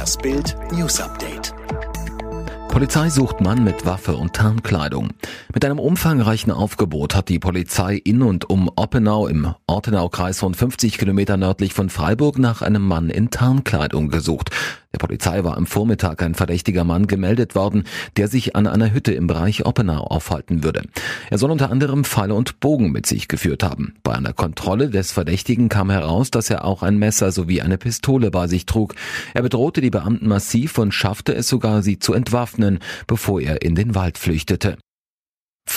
Das Bild News Update. Polizei sucht Mann mit Waffe und Tarnkleidung. Mit einem umfangreichen Aufgebot hat die Polizei in und um Oppenau im Ortenau-Kreis von 50 Kilometer nördlich von Freiburg nach einem Mann in Tarnkleidung gesucht. Der Polizei war am Vormittag ein verdächtiger Mann gemeldet worden, der sich an einer Hütte im Bereich Oppenau aufhalten würde. Er soll unter anderem Pfeile und Bogen mit sich geführt haben. Bei einer Kontrolle des Verdächtigen kam heraus, dass er auch ein Messer sowie eine Pistole bei sich trug. Er bedrohte die Beamten massiv und schaffte es sogar, sie zu entwaffnen, bevor er in den Wald flüchtete.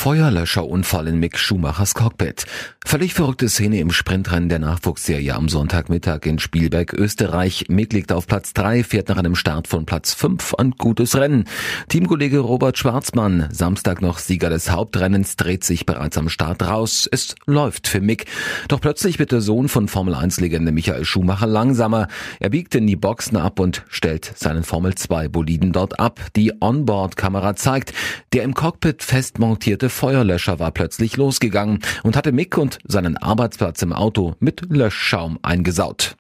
Feuerlöscherunfall in Mick Schumachers Cockpit. Völlig verrückte Szene im Sprintrennen der Nachwuchsserie am Sonntagmittag in Spielberg, Österreich. Mick liegt auf Platz 3, fährt nach einem Start von Platz 5 ein gutes Rennen. Teamkollege Robert Schwarzmann, Samstag noch Sieger des Hauptrennens, dreht sich bereits am Start raus. Es läuft für Mick. Doch plötzlich wird der Sohn von Formel 1-Legende Michael Schumacher langsamer. Er biegt in die Boxen ab und stellt seinen Formel 2 Boliden dort ab. Die Onboard-Kamera zeigt, der im Cockpit fest montierte Feuerlöscher war plötzlich losgegangen und hatte Mick und seinen Arbeitsplatz im Auto mit Löschschaum eingesaut.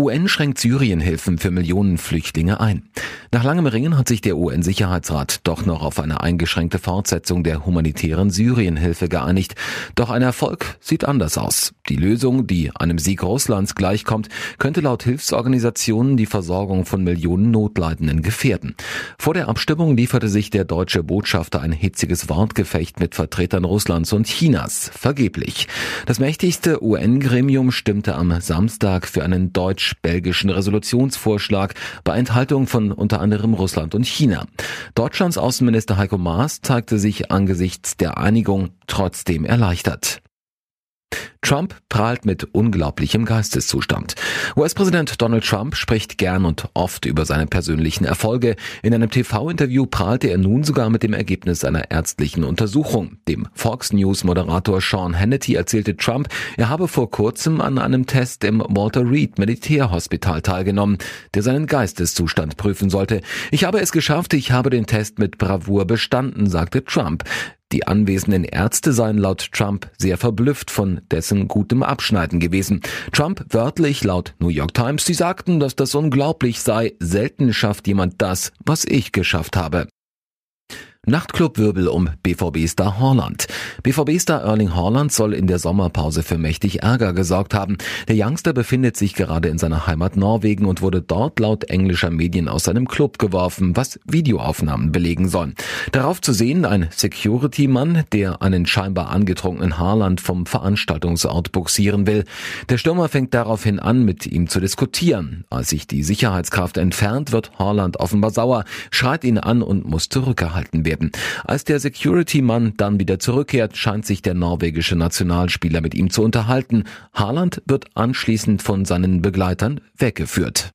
UN schränkt Syrienhilfen für Millionen Flüchtlinge ein. Nach langem Ringen hat sich der UN-Sicherheitsrat doch noch auf eine eingeschränkte Fortsetzung der humanitären Syrienhilfe geeinigt. Doch ein Erfolg sieht anders aus. Die Lösung, die einem Sieg Russlands gleichkommt, könnte laut Hilfsorganisationen die Versorgung von Millionen Notleidenden gefährden. Vor der Abstimmung lieferte sich der deutsche Botschafter ein hitziges Wortgefecht mit Vertretern Russlands und Chinas. Vergeblich. Das mächtigste UN-Gremium stimmte am Samstag für einen deutsch-belgischen Resolutionsvorschlag bei Enthaltung von unter anderem Russland und China. Deutschlands Außenminister Heiko Maas zeigte sich angesichts der Einigung trotzdem erleichtert. Trump prahlt mit unglaublichem Geisteszustand. US-Präsident Donald Trump spricht gern und oft über seine persönlichen Erfolge. In einem TV-Interview prahlte er nun sogar mit dem Ergebnis einer ärztlichen Untersuchung. Dem Fox News-Moderator Sean Hannity erzählte Trump, er habe vor kurzem an einem Test im Walter Reed Militärhospital teilgenommen, der seinen Geisteszustand prüfen sollte. Ich habe es geschafft, ich habe den Test mit Bravour bestanden, sagte Trump. Die anwesenden Ärzte seien laut Trump sehr verblüfft von dessen gutem Abschneiden gewesen. Trump wörtlich laut New York Times, sie sagten, dass das unglaublich sei, selten schafft jemand das, was ich geschafft habe. Nachtclubwirbel um BVB-Star Haaland. BVB-Star Erling Haaland soll in der Sommerpause für mächtig Ärger gesorgt haben. Der Youngster befindet sich gerade in seiner Heimat Norwegen und wurde dort laut englischer Medien aus seinem Club geworfen, was Videoaufnahmen belegen sollen. Darauf zu sehen ein Security-Mann, der einen scheinbar angetrunkenen Haaland vom Veranstaltungsort buxieren will. Der Stürmer fängt daraufhin an, mit ihm zu diskutieren. Als sich die Sicherheitskraft entfernt, wird Haaland offenbar sauer, schreit ihn an und muss zurückgehalten werden werden. Als der Security-Mann dann wieder zurückkehrt, scheint sich der norwegische Nationalspieler mit ihm zu unterhalten. Haaland wird anschließend von seinen Begleitern weggeführt.